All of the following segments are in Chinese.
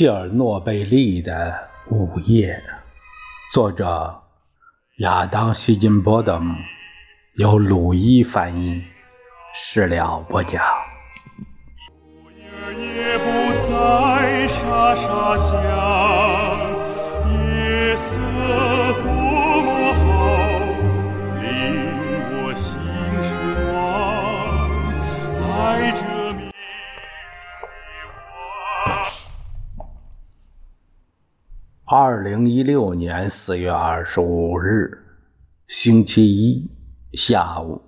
切尔诺贝利的午夜，作者亚当·希金波德姆，由鲁伊翻译，事了不讲。也不再沙沙响，夜色二零一六年四月二十五日，星期一下午，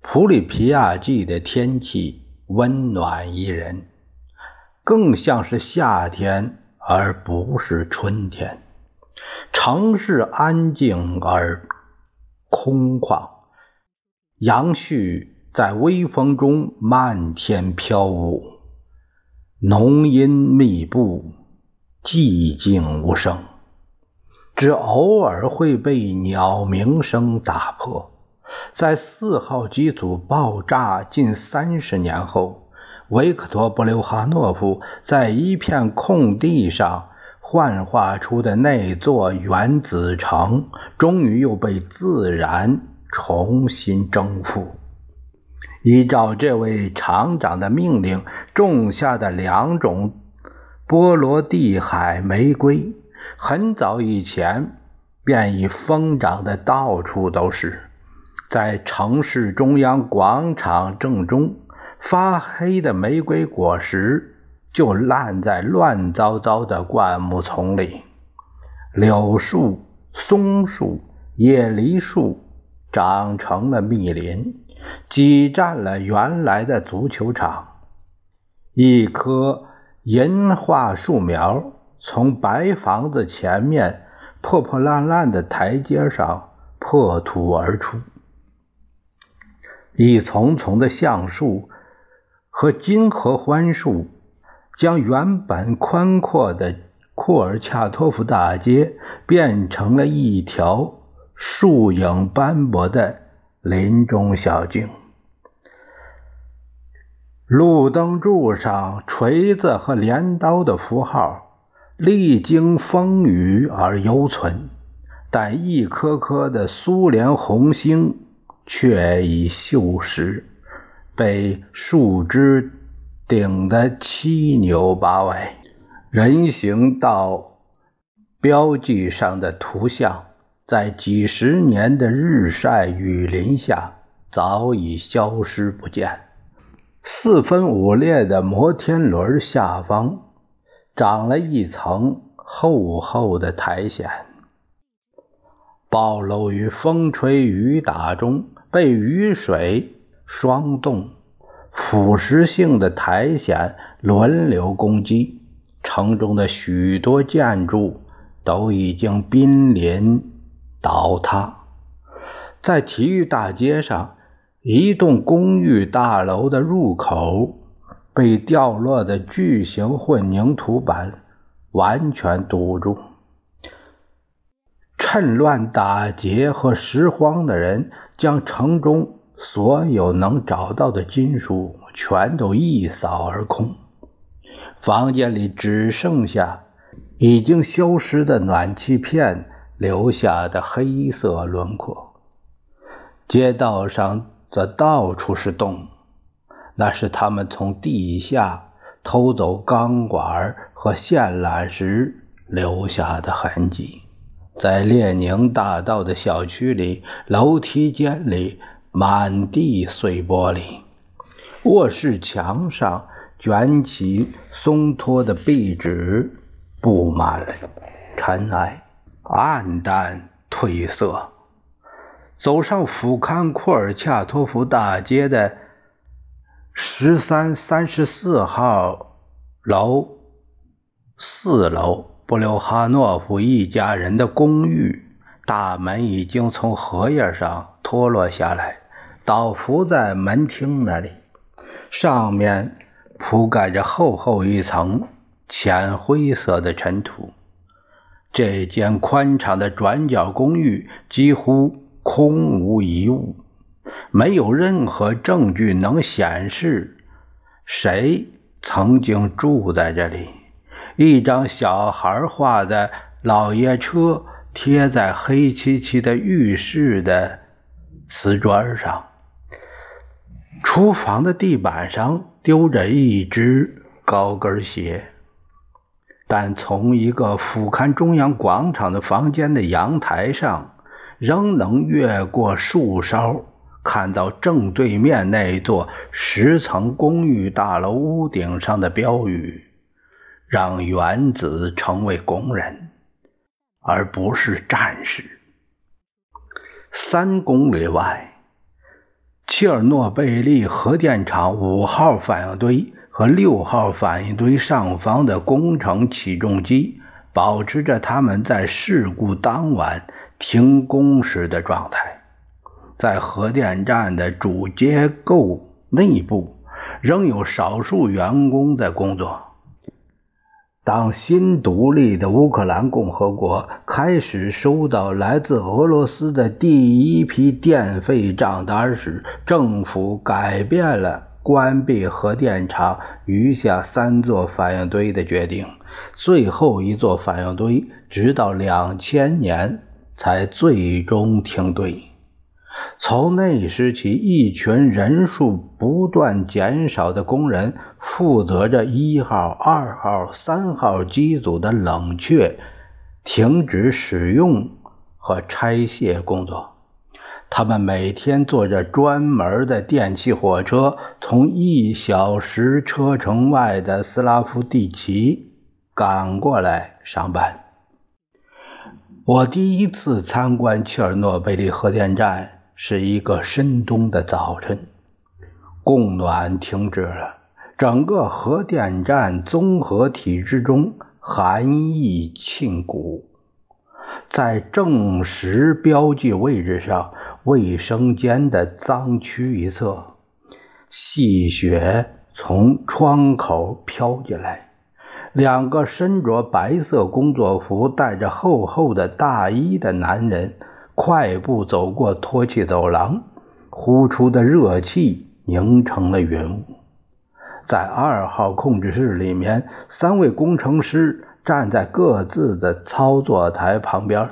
普里皮亚季的天气温暖宜人，更像是夏天而不是春天。城市安静而空旷，杨絮在微风中漫天。飘舞，浓荫密布。寂静无声，只偶尔会被鸟鸣声打破。在四号机组爆炸近三十年后，维克托·布留哈诺夫在一片空地上幻化出的那座原子城，终于又被自然重新征服。依照这位厂长的命令，种下的两种。波罗的海玫瑰很早以前便已疯长的到处都是，在城市中央广场正中，发黑的玫瑰果实就烂在乱糟糟的灌木丛里。柳树、松树、野梨树长成了密林，挤占了原来的足球场。一棵。银桦树苗从白房子前面破破烂烂的台阶上破土而出，一丛丛的橡树和金合欢树将原本宽阔的库尔恰托夫大街变成了一条树影斑驳的林中小径。路灯柱上锤子和镰刀的符号历经风雨而犹存，但一颗颗的苏联红星却已锈蚀，被树枝顶得七扭八歪。人行道标记上的图像，在几十年的日晒雨淋下早已消失不见。四分五裂的摩天轮下方长了一层厚厚的苔藓，暴露于风吹雨打中，被雨水霜冻，腐蚀性的苔藓轮流攻击，城中的许多建筑都已经濒临倒塌，在体育大街上。一栋公寓大楼的入口被掉落的巨型混凝土板完全堵住。趁乱打劫和拾荒的人将城中所有能找到的金属全都一扫而空，房间里只剩下已经消失的暖气片留下的黑色轮廓。街道上。则到处是洞，那是他们从地下偷走钢管和线缆时留下的痕迹。在列宁大道的小区里，楼梯间里满地碎玻璃，卧室墙上卷起松脱的壁纸，布满了尘埃，暗淡褪色。走上俯瞰库尔恰托夫大街的十三三十四号楼四楼，布留哈诺夫一家人的公寓大门已经从荷叶上脱落下来，倒伏在门厅那里，上面铺盖着厚厚一层浅灰色的尘土。这间宽敞的转角公寓几乎。空无一物，没有任何证据能显示谁曾经住在这里。一张小孩画的老爷车贴在黑漆漆的浴室的瓷砖上。厨房的地板上丢着一只高跟鞋，但从一个俯瞰中央广场的房间的阳台上，仍能越过树梢，看到正对面那座十层公寓大楼屋顶上的标语：“让原子成为工人，而不是战士。”三公里外。切尔诺贝利核电厂五号反应堆和六号反应堆上方的工程起重机保持着他们在事故当晚停工时的状态。在核电站的主结构内部，仍有少数员工在工作。当新独立的乌克兰共和国开始收到来自俄罗斯的第一批电费账单时，政府改变了关闭核电厂余下三座反应堆的决定。最后一座反应堆直到两千年才最终停堆。从那时起，一群人数不断减少的工人负责着一号、二号、三号机组的冷却、停止使用和拆卸工作。他们每天坐着专门的电气火车，从一小时车程外的斯拉夫蒂奇赶过来上班。我第一次参观切尔诺贝利核电站。是一个深冬的早晨，供暖停止了，整个核电站综合体之中寒意沁骨。在正时标记位置上，卫生间的脏区一侧，细雪从窗口飘进来。两个身着白色工作服、戴着厚厚的大衣的男人。快步走过脱气走廊，呼出的热气凝成了云雾。在二号控制室里面，三位工程师站在各自的操作台旁边，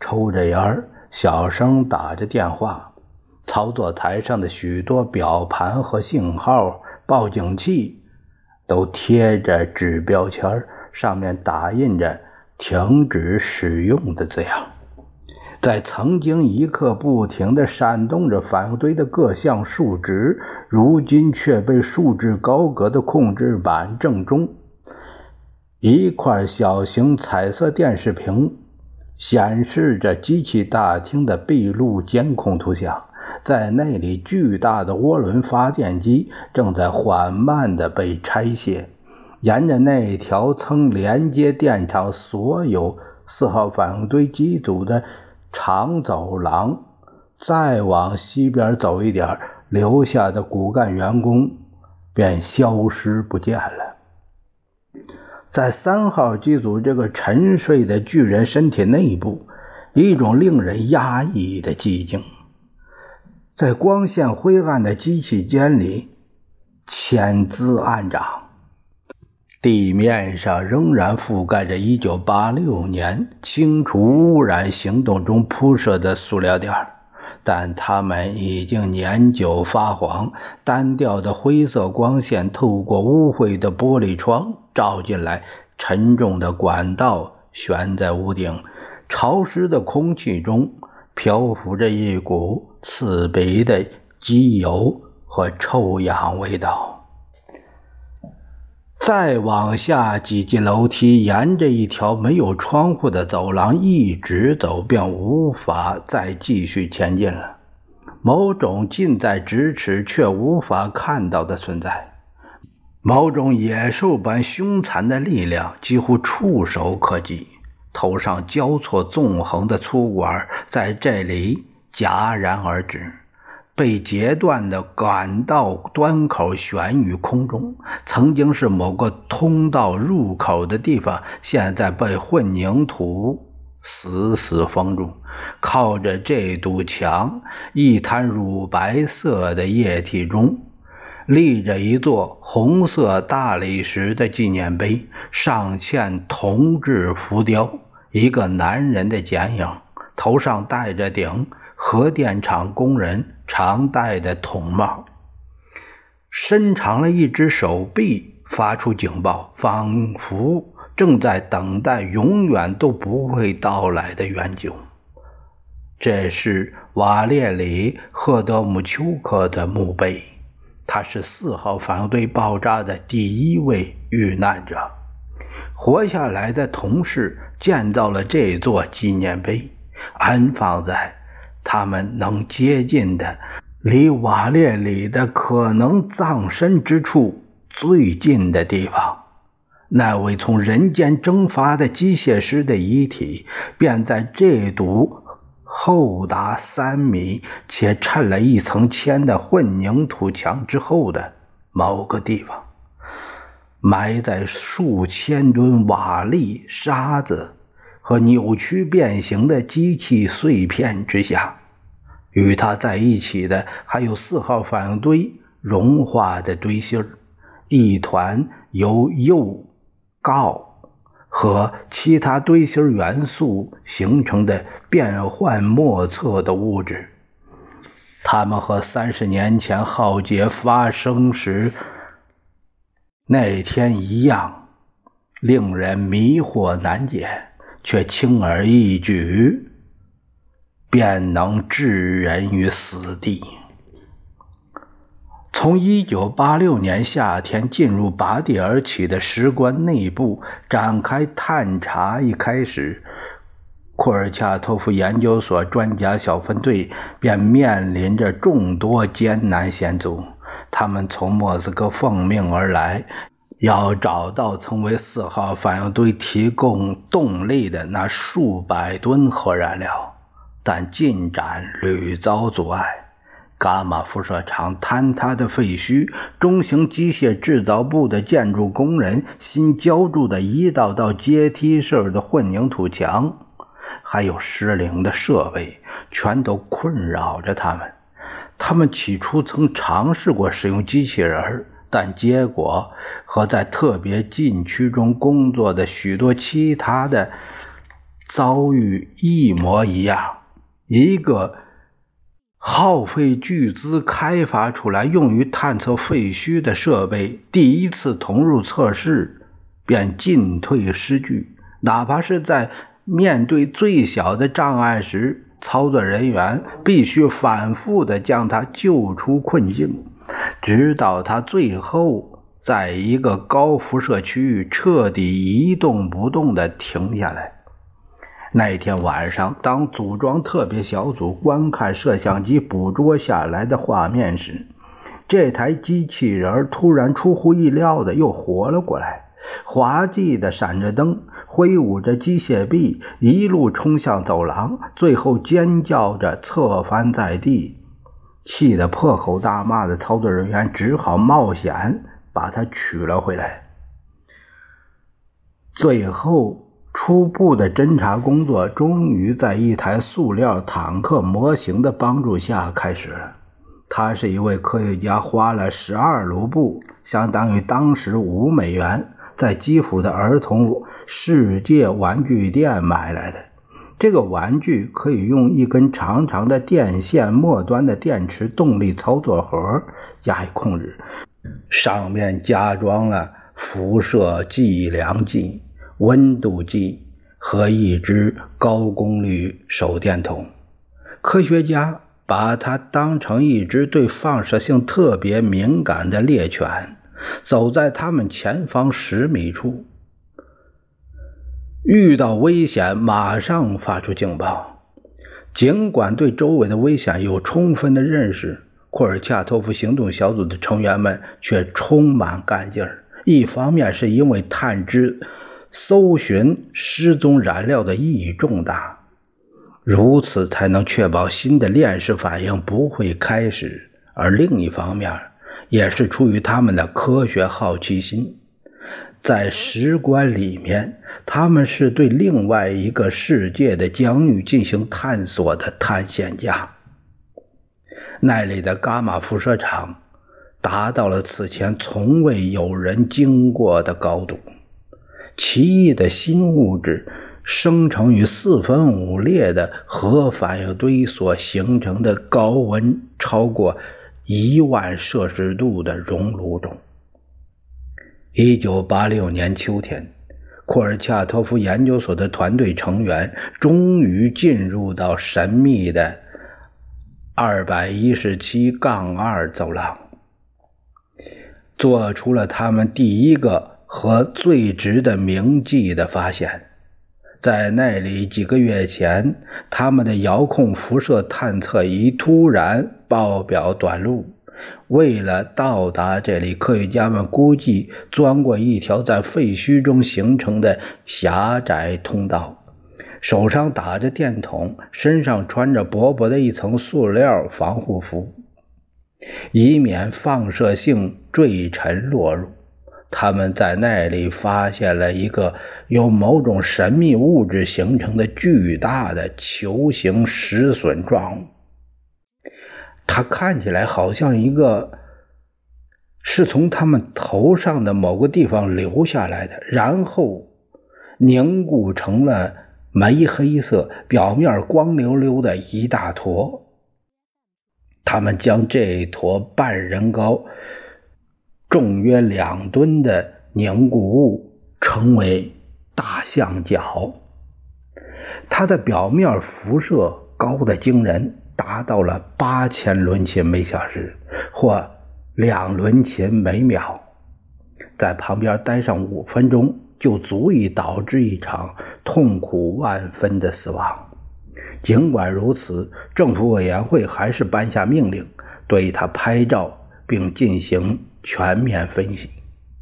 抽着烟，小声打着电话。操作台上的许多表盘和信号报警器都贴着纸标签，上面打印着“停止使用”的字样。在曾经一刻不停地闪动着反应堆的各项数值，如今却被束之高阁的控制板正中，一块小型彩色电视屏显示着机器大厅的闭路监控图像。在那里，巨大的涡轮发电机正在缓慢地被拆卸。沿着那条曾连接电厂所有四号反应堆机组的。长走廊，再往西边走一点，留下的骨干员工便消失不见了。在三号机组这个沉睡的巨人身体内部，一种令人压抑的寂静。在光线灰暗的机器间里，千滋暗长。地面上仍然覆盖着1986年清除污染行动中铺设的塑料垫但它们已经年久发黄。单调的灰色光线透过污秽的玻璃窗照进来，沉重的管道悬在屋顶，潮湿的空气中漂浮着一股刺鼻的机油和臭氧味道。再往下几级楼梯，沿着一条没有窗户的走廊一直走，便无法再继续前进了。某种近在咫尺却无法看到的存在，某种野兽般凶残的力量，几乎触手可及。头上交错纵横的粗管在这里戛然而止。被截断的管道端口悬于空中，曾经是某个通道入口的地方，现在被混凝土死死封住。靠着这堵墙，一滩乳白色的液体中，立着一座红色大理石的纪念碑，上嵌铜制浮雕，一个男人的剪影，头上戴着顶核电厂工人常戴的铜帽，伸长了一只手臂，发出警报，仿佛正在等待永远都不会到来的援救。这是瓦列里·赫德姆丘克的墓碑，他是四号反应堆爆炸的第一位遇难者。活下来的同事建造了这座纪念碑，安放在他们能接近的、离瓦列里的可能葬身之处最近的地方。那位从人间蒸发的机械师的遗体，便在这堵。厚达三米且衬了一层铅的混凝土墙之后的某个地方，埋在数千吨瓦砾、沙子和扭曲变形的机器碎片之下。与它在一起的还有四号反应堆融化的堆芯儿，一团由铀、锆。和其他堆芯元素形成的变幻莫测的物质，它们和三十年前浩劫发生时那天一样，令人迷惑难解，却轻而易举便能置人于死地。从1986年夏天进入拔地而起的石棺内部展开探查一开始，库尔恰托夫研究所专家小分队便面临着众多艰难险阻。他们从莫斯科奉命而来，要找到曾为四号反应堆提供动力的那数百吨核燃料，但进展屡遭阻碍。伽马辐射场坍塌的废墟，中型机械制造部的建筑工人新浇筑的一道道阶梯式的混凝土墙，还有失灵的设备，全都困扰着他们。他们起初曾尝试过使用机器人，但结果和在特别禁区中工作的许多其他的遭遇一模一样。一个。耗费巨资开发出来用于探测废墟的设备，第一次投入测试便进退失据。哪怕是在面对最小的障碍时，操作人员必须反复地将它救出困境，直到它最后在一个高辐射区域彻底一动不动地停下来。那天晚上，当组装特别小组观看摄像机捕捉下来的画面时，这台机器人突然出乎意料的又活了过来，滑稽的闪着灯，挥舞着机械臂，一路冲向走廊，最后尖叫着侧翻在地，气得破口大骂的操作人员只好冒险把他取了回来。最后。初步的侦查工作终于在一台塑料坦克模型的帮助下开始了。他是一位科学家，花了十二卢布（相当于当时五美元）在基辅的儿童世界玩具店买来的。这个玩具可以用一根长长的电线末端的电池动力操作盒加以控制，上面加装了辐射计量计。温度计和一只高功率手电筒，科学家把它当成一只对放射性特别敏感的猎犬，走在他们前方十米处，遇到危险马上发出警报。尽管对周围的危险有充分的认识，库尔恰托夫行动小组的成员们却充满干劲儿。一方面是因为探知。搜寻失踪燃料的意义重大，如此才能确保新的链式反应不会开始；而另一方面，也是出于他们的科学好奇心，在石棺里面，他们是对另外一个世界的疆域进行探索的探险家。那里的伽马辐射场达到了此前从未有人经过的高度。奇异的新物质生成于四分五裂的核反应堆所形成的高温超过一万摄氏度的熔炉中。一九八六年秋天，库尔恰托夫研究所的团队成员终于进入到神秘的二百一十七杠二走廊，做出了他们第一个。和最值得铭记的发现，在那里几个月前，他们的遥控辐射探测仪突然报表短路。为了到达这里，科学家们估计钻过一条在废墟中形成的狭窄通道，手上打着电筒，身上穿着薄薄的一层塑料防护服，以免放射性坠尘落入。他们在那里发现了一个由某种神秘物质形成的巨大的球形石笋状物，它看起来好像一个是从他们头上的某个地方流下来的，然后凝固成了煤黑色、表面光溜溜的一大坨。他们将这坨半人高。重约两吨的凝固物称为大象脚，它的表面辐射高的惊人，达到了八千伦琴每小时或两伦琴每秒，在旁边待上五分钟就足以导致一场痛苦万分的死亡。尽管如此，政府委员会还是颁下命令，对他拍照并进行。全面分析，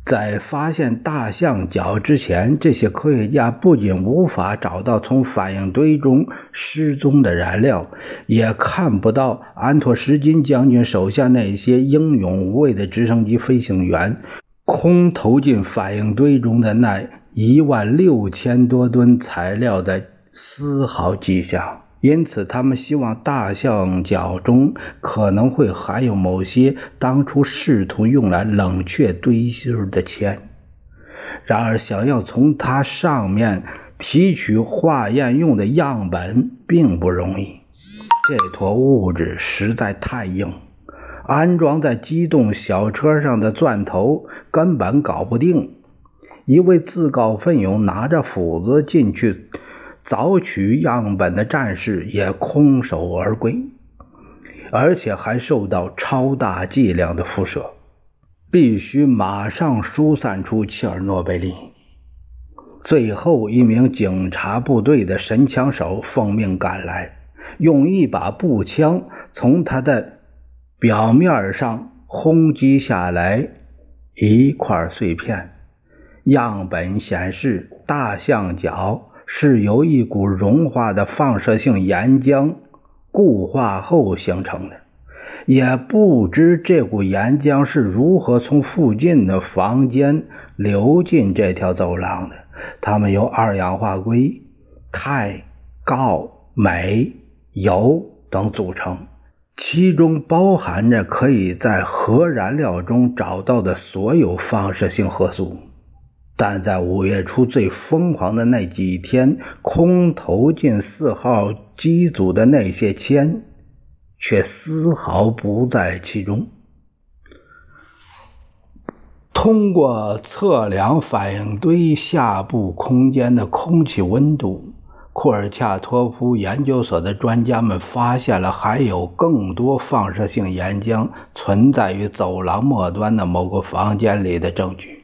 在发现大象脚之前，这些科学家不仅无法找到从反应堆中失踪的燃料，也看不到安托什金将军手下那些英勇无畏的直升机飞行员空投进反应堆中的那一万六千多吨材料的丝毫迹象。因此，他们希望大象角中可能会含有某些当初试图用来冷却堆芯的铅。然而，想要从它上面提取化验用的样本并不容易。这坨物质实在太硬，安装在机动小车上的钻头根本搞不定。一位自告奋勇拿着斧子进去。凿取样本的战士也空手而归，而且还受到超大剂量的辐射，必须马上疏散出切尔诺贝利。最后一名警察部队的神枪手奉命赶来，用一把步枪从他的表面上轰击下来一块碎片，样本显示大象脚。是由一股融化的放射性岩浆固化后形成的，也不知这股岩浆是如何从附近的房间流进这条走廊的。它们由二氧化硅、钛、锆、镁、铀等组成，其中包含着可以在核燃料中找到的所有放射性核素。但在五月初最疯狂的那几天，空投进四号机组的那些铅，却丝毫不在其中。通过测量反应堆下部空间的空气温度，库尔恰托夫研究所的专家们发现了还有更多放射性岩浆存在于走廊末端的某个房间里的证据。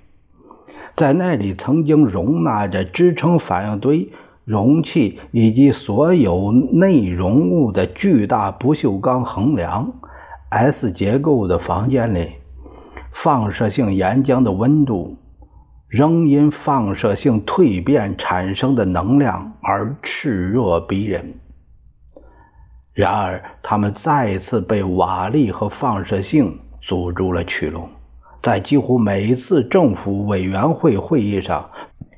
在那里曾经容纳着支撑反应堆容器以及所有内容物的巨大不锈钢横梁，S 结构的房间里，放射性岩浆的温度仍因放射性蜕变产生的能量而炽热逼人。然而，他们再次被瓦砾和放射性阻住了去路。在几乎每一次政府委员会会议上，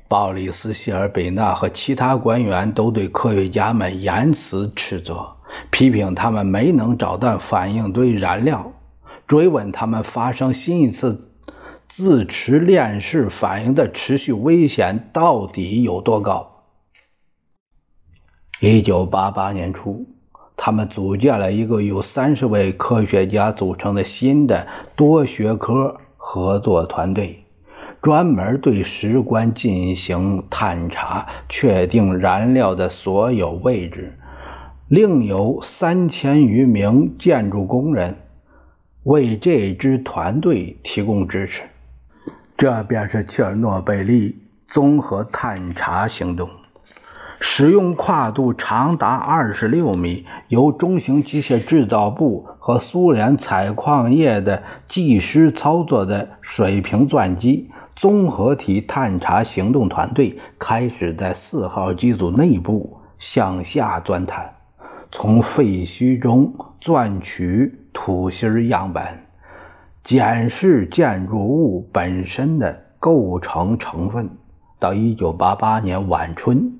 鲍里斯·谢尔比纳和其他官员都对科学家们严词斥责，批评他们没能找到反应堆燃料，追问他们发生新一次自持链式反应的持续危险到底有多高。一九八八年初，他们组建了一个由三十位科学家组成的新的多学科合作团队。专门对石棺进行探查，确定燃料的所有位置。另有三千余名建筑工人为这支团队提供支持。这便是切尔诺贝利综合探查行动，使用跨度长达二十六米、由中型机械制造部和苏联采矿业的技师操作的水平钻机。综合体探查行动团队开始在四号机组内部向下钻探，从废墟中钻取土芯样本，检视建筑物本身的构成成分。到一九八八年晚春，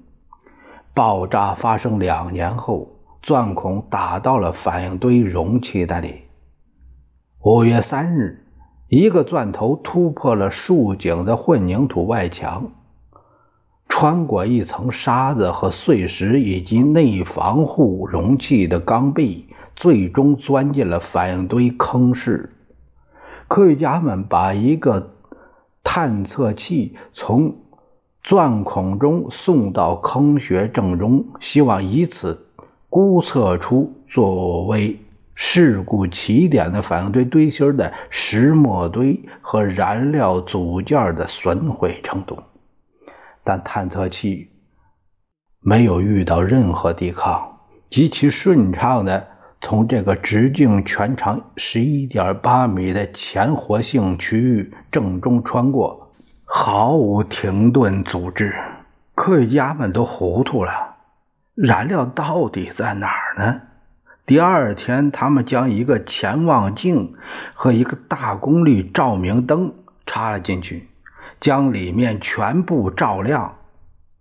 爆炸发生两年后，钻孔打到了反应堆容器那里。五月三日。一个钻头突破了竖井的混凝土外墙，穿过一层沙子和碎石以及内防护容器的钢壁，最终钻进了反应堆坑室。科学家们把一个探测器从钻孔中送到坑穴正中，希望以此估测出作为。事故起点的反应堆堆芯的石墨堆和燃料组件的损毁程度，但探测器没有遇到任何抵抗，极其顺畅的从这个直径全长十一点八米的前活性区域正中穿过，毫无停顿阻滞。科学家们都糊涂了，燃料到底在哪儿呢？第二天，他们将一个潜望镜和一个大功率照明灯插了进去，将里面全部照亮。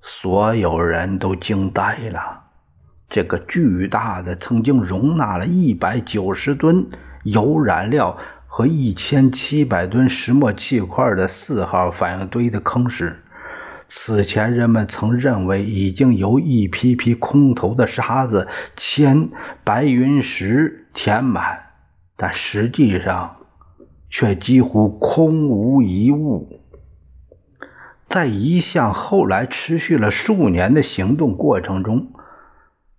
所有人都惊呆了。这个巨大的、曾经容纳了一百九十吨油燃料和一千七百吨石墨气块的四号反应堆的坑时。此前，人们曾认为已经由一批批空投的沙子、铅、白云石填满，但实际上却几乎空无一物。在一项后来持续了数年的行动过程中，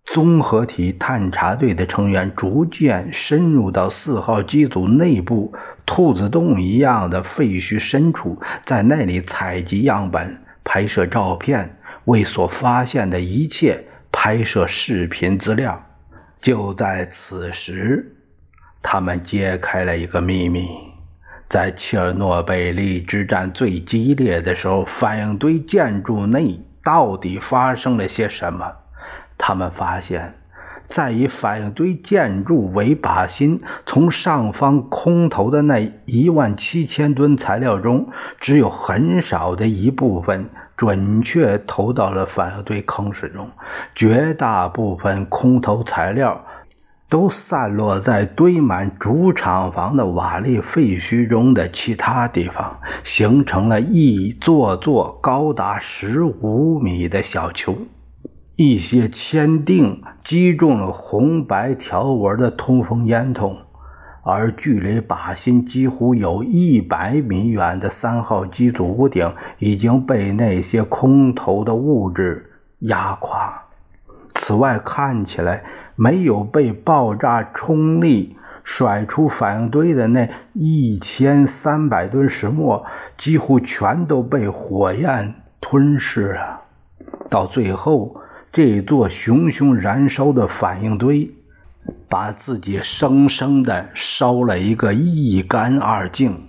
综合体探查队的成员逐渐深入到四号机组内部兔子洞一样的废墟深处，在那里采集样本。拍摄照片，为所发现的一切拍摄视频资料。就在此时，他们揭开了一个秘密：在切尔诺贝利之战最激烈的时候，反应堆建筑内到底发生了些什么？他们发现，在以反应堆建筑为靶心，从上方空投的那一万七千吨材料中，只有很少的一部分。准确投到了反应堆坑室中，绝大部分空投材料都散落在堆满主厂房的瓦砾废墟中的其他地方，形成了一座座高达十五米的小球。一些铅锭击中了红白条纹的通风烟筒。而距离靶心几乎有一百米远的三号机组屋顶已经被那些空投的物质压垮。此外，看起来没有被爆炸冲力甩出反应堆的那一千三百吨石墨，几乎全都被火焰吞噬了。到最后，这座熊熊燃烧的反应堆。把自己生生的烧了一个一干二净。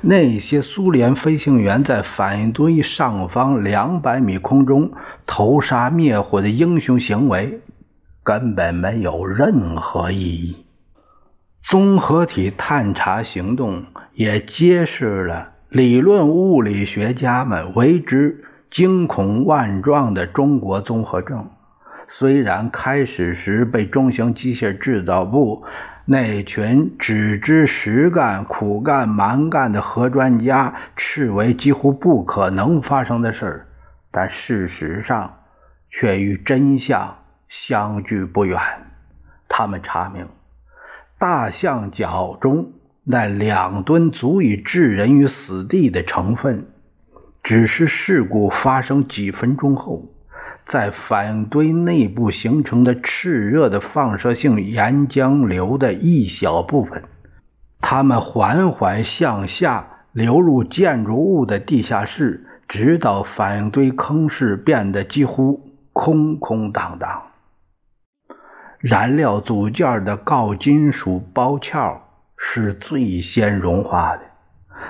那些苏联飞行员在反应堆上方两百米空中投沙灭火的英雄行为，根本没有任何意义。综合体探查行动也揭示了理论物理学家们为之惊恐万状的中国综合症。虽然开始时被中型机械制造部那群只知实干、苦干、蛮干的核专家视为几乎不可能发生的事儿，但事实上却与真相相距不远。他们查明，大象脚中那两吨足以置人于死地的成分，只是事故发生几分钟后。在反应堆内部形成的炽热的放射性岩浆流的一小部分，它们缓缓向下流入建筑物的地下室，直到反应堆坑室变得几乎空空荡荡。燃料组件的锆金属包壳是最先融化的，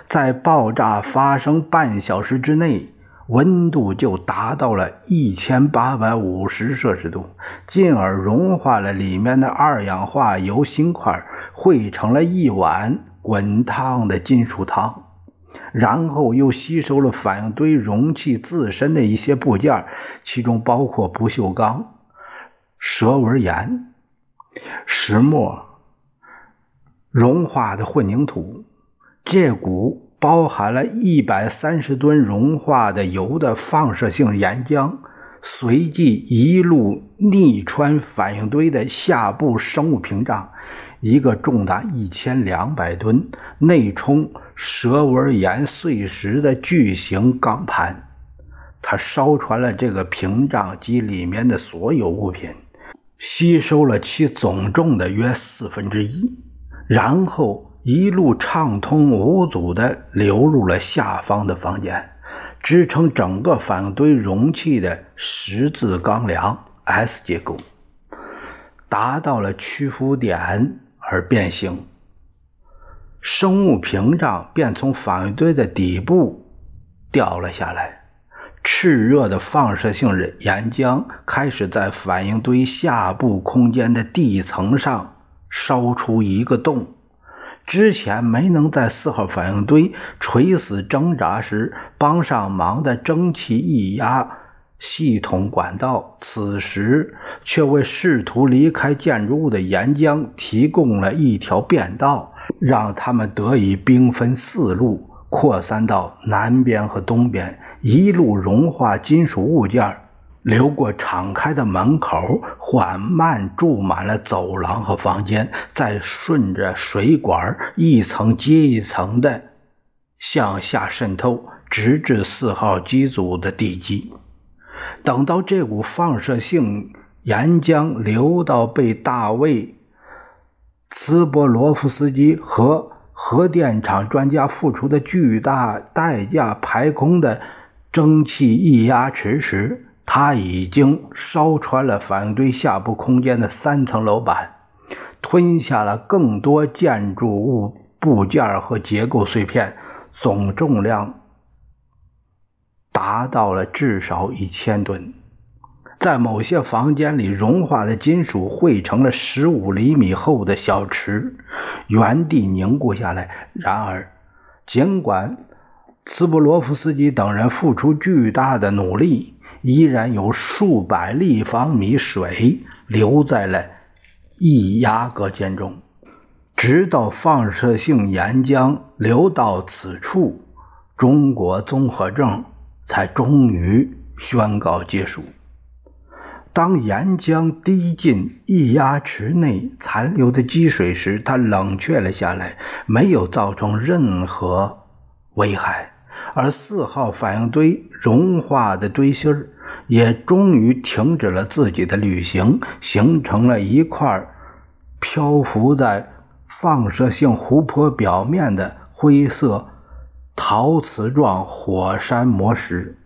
在爆炸发生半小时之内。温度就达到了一千八百五十摄氏度，进而融化了里面的二氧化铀芯块，汇成了一碗滚烫的金属汤。然后又吸收了反应堆容器自身的一些部件，其中包括不锈钢、蛇纹岩、石墨、融化的混凝土。这股。包含了一百三十吨融化的铀的放射性岩浆，随即一路逆穿反应堆的下部生物屏障，一个重达一千两百吨、内充蛇纹岩碎石的巨型钢盘。它烧穿了这个屏障及里面的所有物品，吸收了其总重的约四分之一，然后。一路畅通无阻地流入了下方的房间，支撑整个反应堆容器的十字钢梁 S 结构达到了屈服点而变形，生物屏障便从反应堆的底部掉了下来，炽热的放射性岩浆开始在反应堆下部空间的地层上烧出一个洞。之前没能在四号反应堆垂死挣扎时帮上忙的蒸汽液压系统管道，此时却为试图离开建筑物的岩浆提供了一条便道，让他们得以兵分四路扩散到南边和东边，一路融化金属物件。流过敞开的门口，缓慢注满了走廊和房间，再顺着水管一层接一层的向下渗透，直至四号机组的地基。等到这股放射性岩浆流到被大卫·茨波罗夫斯基和核电厂专家付出的巨大代价排空的蒸汽液压池时，它已经烧穿了反应堆下部空间的三层楼板，吞下了更多建筑物部件和结构碎片，总重量达到了至少一千吨。在某些房间里，融化的金属汇成了十五厘米厚的小池，原地凝固下来。然而，尽管茨布罗夫斯基等人付出巨大的努力，依然有数百立方米水留在了液压隔间中，直到放射性岩浆流到此处，中国综合症才终于宣告结束。当岩浆滴进液压池内残留的积水时，它冷却了下来，没有造成任何危害，而四号反应堆融化的堆芯儿。也终于停止了自己的旅行，形成了一块漂浮在放射性湖泊表面的灰色陶瓷状火山磨石。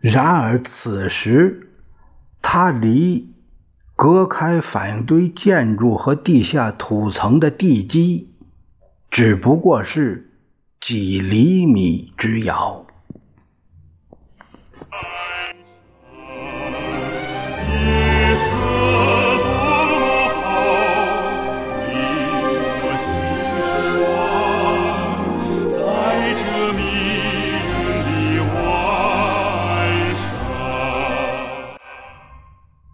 然而，此时它离隔开反应堆建筑和地下土层的地基只不过是几厘米之遥。